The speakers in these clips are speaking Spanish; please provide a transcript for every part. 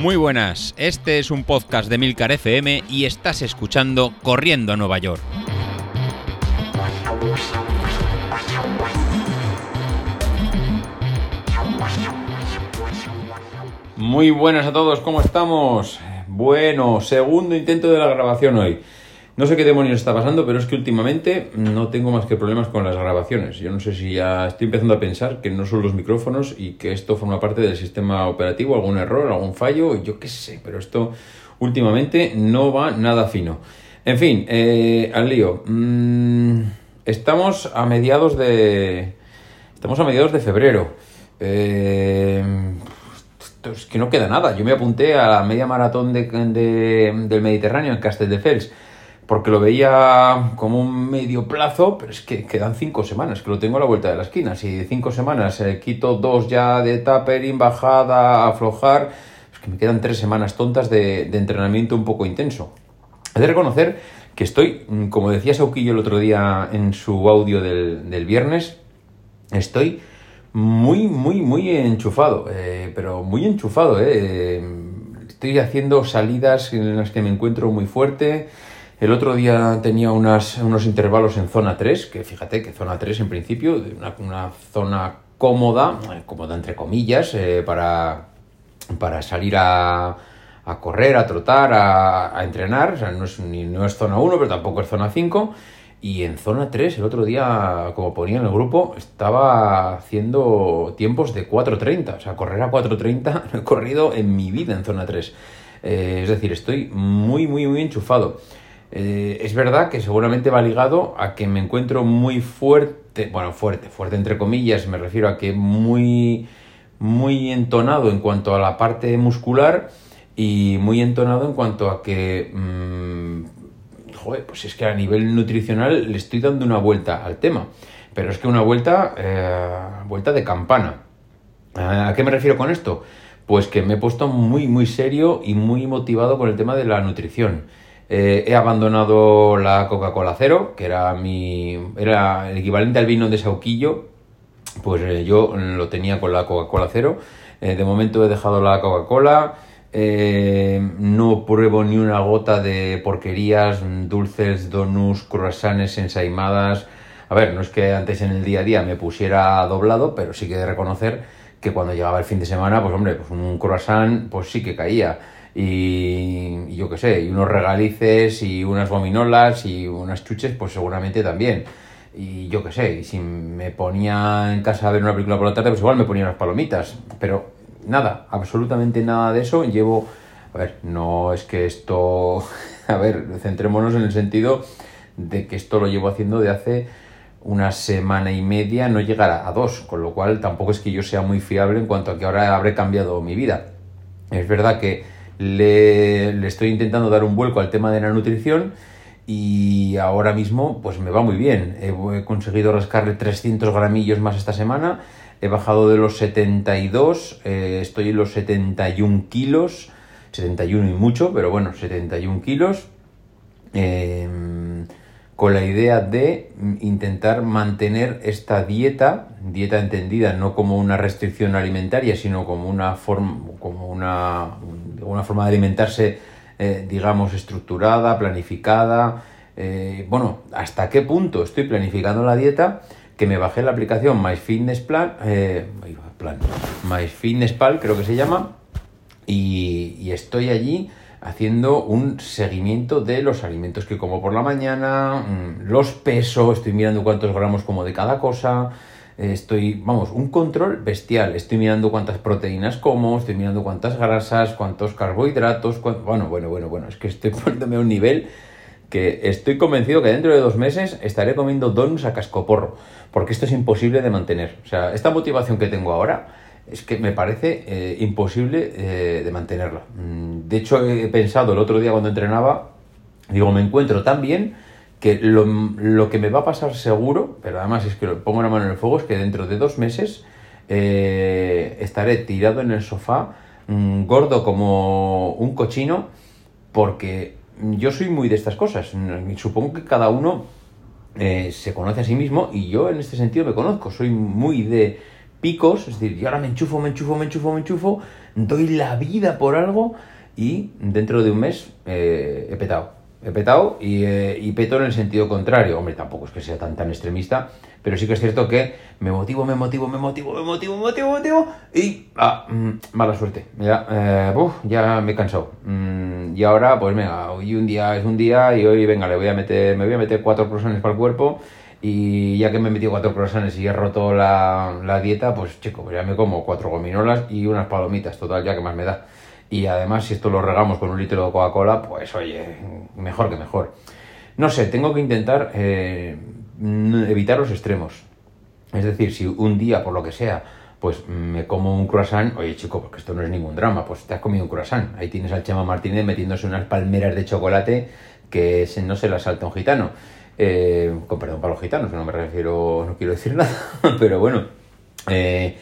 Muy buenas, este es un podcast de Milcar FM y estás escuchando Corriendo a Nueva York. Muy buenas a todos, ¿cómo estamos? Bueno, segundo intento de la grabación hoy. No sé qué demonios está pasando, pero es que últimamente no tengo más que problemas con las grabaciones. Yo no sé si ya estoy empezando a pensar que no son los micrófonos y que esto forma parte del sistema operativo, algún error, algún fallo, yo qué sé, pero esto últimamente no va nada fino. En fin, eh, al lío. Mm, estamos a mediados de. Estamos a mediados de febrero. Eh, es que no queda nada. Yo me apunté a la media maratón de, del Mediterráneo en Castelldefels porque lo veía como un medio plazo, pero es que quedan cinco semanas, que lo tengo a la vuelta de la esquina. Si de cinco semanas eh, quito dos ya de tapering, bajada, aflojar, es que me quedan tres semanas tontas de, entrenamiento un poco intenso. He de reconocer que estoy, mm, como decía Sauquillo el otro día en su audio del, viernes, estoy muy, muy, muy enchufado, eh, pero muy enchufado. Eh. Estoy haciendo salidas en las que me encuentro muy fuerte el otro día tenía unos intervalos en zona 3, que fíjate que zona 3 en principio, una, una zona cómoda, eh, cómoda entre comillas, eh, para, para salir a, a, correr, a trotar, a, entrenar. O sea, no es, ni, no es zona 1, pero tampoco es zona 5. Y en zona 3, el otro día, como ponía en el grupo, estaba haciendo tiempos de 4.30. O sea, correr a 4.30 no he corrido en mi vida en zona 3. Eh, es decir, estoy muy, muy, muy enchufado. Eh, es verdad que seguramente va ligado a que me encuentro muy fuerte, bueno, fuerte, fuerte entre comillas, me refiero a que muy, muy entonado en cuanto a la parte muscular y muy entonado en cuanto a que, mmm, joder, pues es que a nivel nutricional le estoy dando una vuelta al tema, pero es que una vuelta, eh, vuelta de campana. ¿A qué me refiero con esto? Pues que me he puesto muy, muy serio y muy motivado con el tema de la nutrición. Eh, he abandonado la Coca-Cola cero, que era mi era el equivalente al vino de Sauquillo, pues eh, yo lo tenía con la Coca-Cola cero. Eh, de momento he dejado la Coca-Cola, no pruebo ni una gota de porquerías, dulces, donuts, croissants ensaimadas. A ver, no es que antes en el día a día me pusiera doblado, pero sí que de reconocer que cuando llegaba el fin de semana, pues hombre, pues un croissant, pues sí que caía y, yo qué sé, y unos regalices y unas gominolas y unas chuches, pues seguramente también. Y yo qué sé, y si me ponía en casa a ver una película por la tarde, pues igual me ponía unas palomitas. Pero nada, absolutamente nada de eso. Llevo, a ver, no es que esto, a ver, centrémonos en el sentido de que esto lo llevo haciendo de hace una semana y media, no llegará a dos, con lo cual tampoco es que yo sea muy fiable en cuanto a que ahora habré cambiado mi vida. Es verdad que le, estoy intentando dar un vuelco al tema de la nutrición y ahora mismo pues me va muy bien. He, conseguido rascarle 300 gramillos más esta semana, he bajado de los 72, eh, estoy en los 71 kilos, 71 y mucho, pero bueno, 71 kilos. Eh, con la idea de intentar mantener esta dieta, dieta entendida no como una restricción alimentaria, sino como una forma, como una, una forma de alimentarse, eh, digamos, estructurada, planificada. Eh, bueno, ¿hasta qué punto estoy planificando la dieta? Que me bajé la aplicación MyFitnessPlan, eh, plan, MyFitnessPal creo que se llama, y estoy allí haciendo un seguimiento de los alimentos que como por la mañana, mm, los pesos, estoy mirando cuántos gramos como de cada cosa, eh, estoy, vamos, un control bestial, estoy mirando cuántas proteínas como, estoy mirando cuántas grasas, cuántos carbohidratos, bueno, bueno, bueno, bueno, es que estoy poniéndome a un nivel que estoy convencido que dentro de dos meses estaré comiendo donuts a cascoporro, porque esto es imposible de mantener. O sea, esta motivación que tengo ahora es que me parece eh, imposible eh, de mantenerla. Mm, de hecho, he pensado el otro día cuando entrenaba, digo, me encuentro tan bien que lo, que me va a pasar seguro, pero además es que lo pongo la mano en el fuego, es que dentro de dos meses eh, estaré tirado en el sofá, mm, gordo como un cochino, porque yo soy muy de estas cosas. Supongo que cada uno se conoce a sí mismo y yo en este sentido me conozco. Soy muy de picos, es decir, yo ahora me enchufo, me enchufo, me enchufo, me enchufo, doy la vida por algo y dentro de un mes eh, he petado. He petado y, eh, y, peto en el sentido contrario. Hombre, tampoco es que sea tan tan extremista, pero sí que es cierto que me motivo, me motivo, me motivo, me motivo, me motivo, me motivo y ah, mm, mala suerte. Ya, eh, ya me he cansado. Mm, y ahora, pues venga, hoy un día es un día y hoy venga, le voy a meter, me voy a meter cuatro croissants para el cuerpo y ya que me he metido cuatro croissants y he roto la, la dieta, pues chico, pues ya me como cuatro gominolas y unas palomitas, total, ya que más me da. Y además, si esto lo regamos con un litro de Coca-Cola, pues oye, mejor que mejor. No sé, tengo que intentar eh, evitar los extremos. Es decir, si un día, por lo que sea, pues me como un croissant, oye chico, porque esto no es ningún drama, pues te has comido un croissant. Ahí tienes al Chema Martínez metiéndose unas palmeras de chocolate que no se las salta un gitano. Eh, con perdón para los gitanos, no me refiero, no quiero decir nada, pero bueno, eh,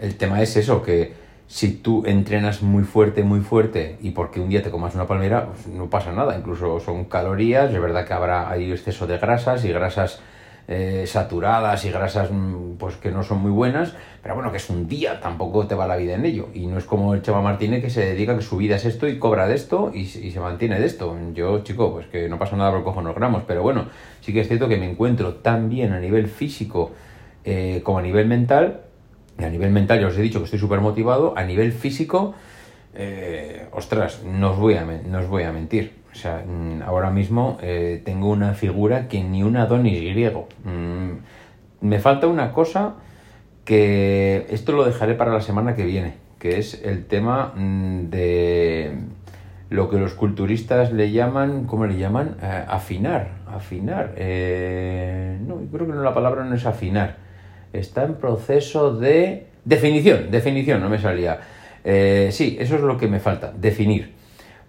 el tema es eso, que si tú entrenas muy fuerte, muy fuerte, y porque un día te comas una palmera, pues no pasa nada, incluso son calorías, es verdad que habrá hay exceso de grasas y grasas eh, saturadas y grasas mm, pues que no son muy buenas, pero bueno, que es un día, tampoco te va la vida en ello. Y no es como el Chava Martínez que se dedica que su vida es esto y cobra de esto y, se mantiene de esto. Yo, chico, pues que no pasa nada por cojo unos gramos, pero bueno, sí que es cierto que me encuentro tan bien a nivel físico eh, como a nivel mental a nivel mental ya os he dicho que estoy súper motivado, a nivel físico, eh, ostras, no os, voy a, no os voy a mentir. O sea, mm, ahora mismo eh, tengo una figura que ni un Adonis griego. Mm, me falta una cosa que esto lo dejaré para la semana que viene, que es el tema mm, de lo que los culturistas le llaman, ¿cómo le llaman? Eh, afinar, afinar. no, creo que no, la palabra no es afinar está en proceso de definición, definición, no me salía. Eh, sí, eso es lo que me falta, definir.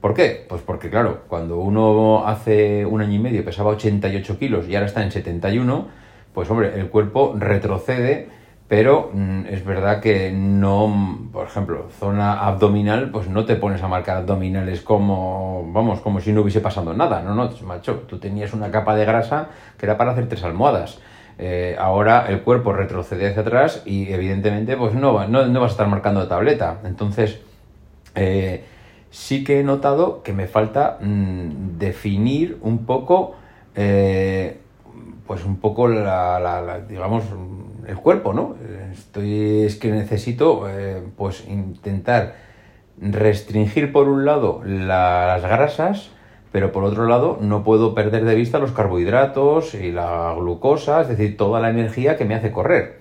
¿Por qué? Pues porque, claro, cuando uno hace un año y medio pesaba 88 kilos y ahora está en 71, pues hombre, el cuerpo retrocede, pero mm, es verdad que no, por ejemplo, zona abdominal, pues no te pones a marcar abdominales como, vamos, como si no hubiese pasado nada, no, no, macho, tú tenías una capa de grasa que era para hacer tres almohadas. Eh, ahora el cuerpo retrocede hacia atrás y evidentemente pues no, va, no, vas a estar marcando tableta. Entonces, eh, sí que he notado que me falta mm, definir un poco, eh, pues un poco la, digamos, el cuerpo, ¿no? Estoy, es que necesito, pues intentar restringir por un lado las grasas, pero por otro lado no puedo perder de vista los carbohidratos y la glucosa, es decir, toda la energía que me hace correr.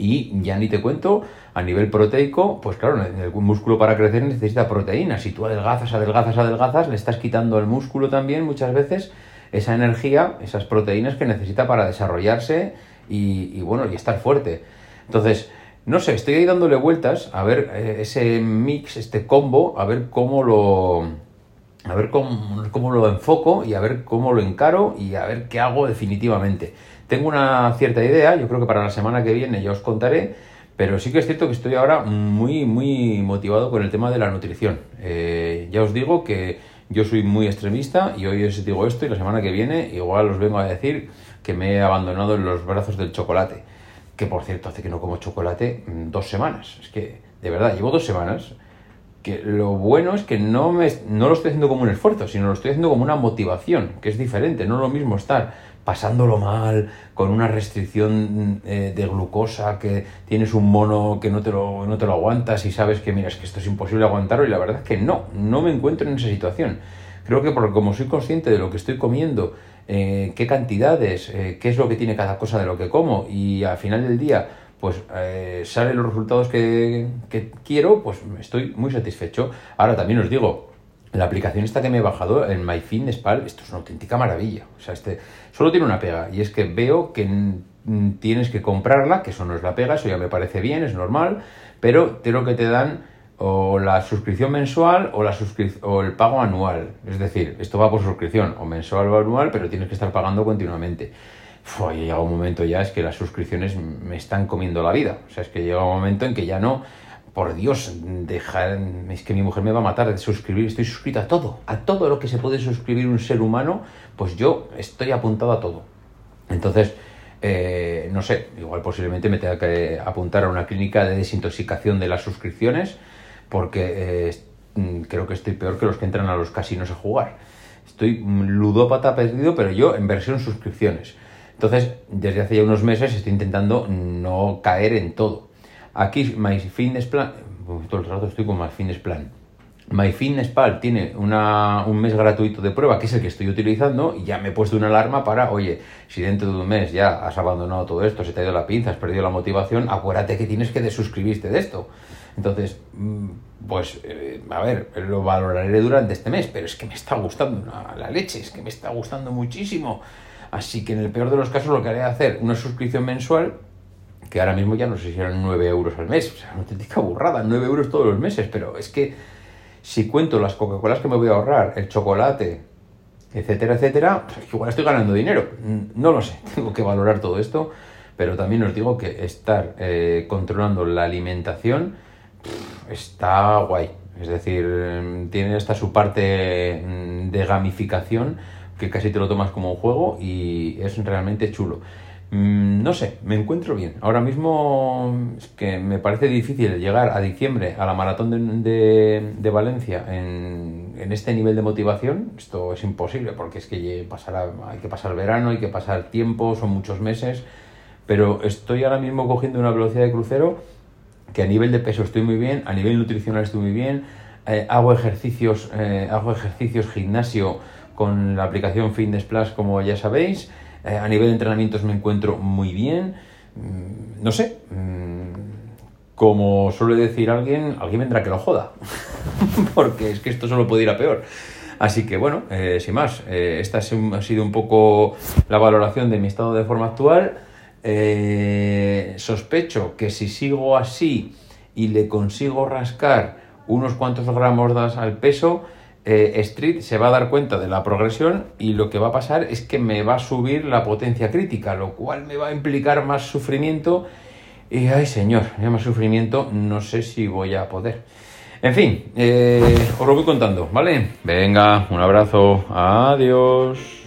Y ya ni te cuento, a nivel proteico, pues claro, el músculo para crecer necesita proteína. Si tú adelgazas, adelgazas, adelgazas, le estás quitando al músculo también muchas veces esa energía, esas proteínas que necesita para desarrollarse y, bueno, y estar fuerte. Entonces, no sé, estoy ahí dándole vueltas a ver eh, ese mix, este combo, a ver cómo lo, a ver cómo, lo enfoco y a ver cómo lo encaro y a ver qué hago definitivamente. Tengo una cierta idea, yo creo que para la semana que viene ya os contaré, pero sí que es cierto que estoy ahora muy, muy motivado con el tema de la nutrición. Eh, ya os digo que yo soy muy extremista y hoy os digo esto y la semana que viene igual os vengo a decir que me he abandonado en los brazos del chocolate. Que por cierto hace que no como chocolate mm, dos semanas. Es que, de verdad, llevo dos semanas que lo bueno es que no, me, no lo estoy haciendo como un esfuerzo, sino lo estoy haciendo como una motivación, que es diferente. No es lo mismo estar pasándolo mal, con una restricción eh, de glucosa, que tienes un mono que no te, lo, no te lo aguantas y sabes que, mira, es que esto es imposible aguantarlo y la verdad es que no, no me encuentro en esa situación. Creo que porque como soy consciente de lo que estoy comiendo, eh, qué cantidades, eh, qué es lo que tiene cada cosa de lo que como y al final del día pues eh, salen los resultados que, quiero, pues estoy muy satisfecho. Ahora también os digo, la aplicación esta que me he bajado, en MyFitnessPal, esto es una auténtica maravilla. O sea, este solo tiene una pega y es que veo que tienes que comprarla, que eso no es la pega, eso ya me parece bien, es normal, pero creo que te dan o la suscripción mensual o, la o el pago anual. Es decir, esto va por suscripción, o mensual o anual, pero tienes que estar pagando continuamente fue, llega un momento ya, es que las suscripciones me están comiendo la vida. O sea, es que llega un momento en que ya no, por Dios, dejar, es que mi mujer me va a matar de suscribir, estoy suscrito a todo, a todo lo que se puede suscribir un ser humano, pues yo estoy apuntado a todo. Entonces, eh, no sé, igual posiblemente me tenga que apuntar a una clínica de desintoxicación de las suscripciones, porque eh, mm, creo que estoy peor que los que entran a los casinos a jugar. Estoy ludópata perdido, pero yo en versión suscripciones. Entonces, desde hace ya unos meses estoy intentando no caer en todo. Aquí, My Fitness Plan, todo el rato estoy con My Fitness Plan MyFitnessPal tiene un mes gratuito de prueba, que es el que estoy utilizando, y ya me he puesto una alarma para, oye, si dentro de un mes ya has abandonado todo esto, se te ha ido la pinza, has perdido la motivación, acuérdate que tienes que desuscribirte de esto. Entonces, mm, pues, eh, a ver, lo valoraré durante este mes, pero es que me está gustando la leche, es que me está gustando muchísimo. Así que en el peor de los casos lo que haré es hacer una suscripción mensual que ahora mismo ya no sé si eran 9 euros al mes, o sea, una auténtica burrada, 9 euros todos los meses, pero es que si cuento las Coca-Colas que me voy a ahorrar, el chocolate, etcétera, etcétera, pues igual estoy ganando dinero. No lo sé, tengo que valorar todo esto, pero también os digo que estar eh, controlando la alimentación está guay. Es decir, mm, tiene esta su parte mm, de gamificación que casi te lo tomas como un juego y es realmente chulo. Mm, no sé, me encuentro bien. Ahora mismo es que me parece difícil llegar a diciembre a la maratón de, Valencia en, este nivel de motivación. Esto es imposible porque es que hay que pasar verano, hay que pasar tiempo, son muchos meses. Pero estoy ahora mismo cogiendo una velocidad de crucero que a nivel de peso estoy muy bien, a nivel nutricional estoy muy bien. Eh, hago ejercicios, eh, hago ejercicios gimnasio con la aplicación Fitness Plus, como ya sabéis. Eh, a nivel de entrenamientos me encuentro muy bien. Mm, no sé, mm, como suele decir alguien, alguien vendrá que lo joda. Porque es que esto solo puede ir a peor. Así que bueno, eh, sin más, eh, esta ha sido un poco la valoración de mi estado de forma actual. sospecho que si sigo así y le consigo rascar unos cuantos gramos al peso, eh, Street se va a dar cuenta de la progresión y lo que va a pasar es que me va a subir la potencia crítica, lo cual me va a implicar más sufrimiento. Y, ay señor, más sufrimiento, no sé si voy a poder. En fin, eh, os lo voy contando, ¿vale? Venga, un abrazo, adiós.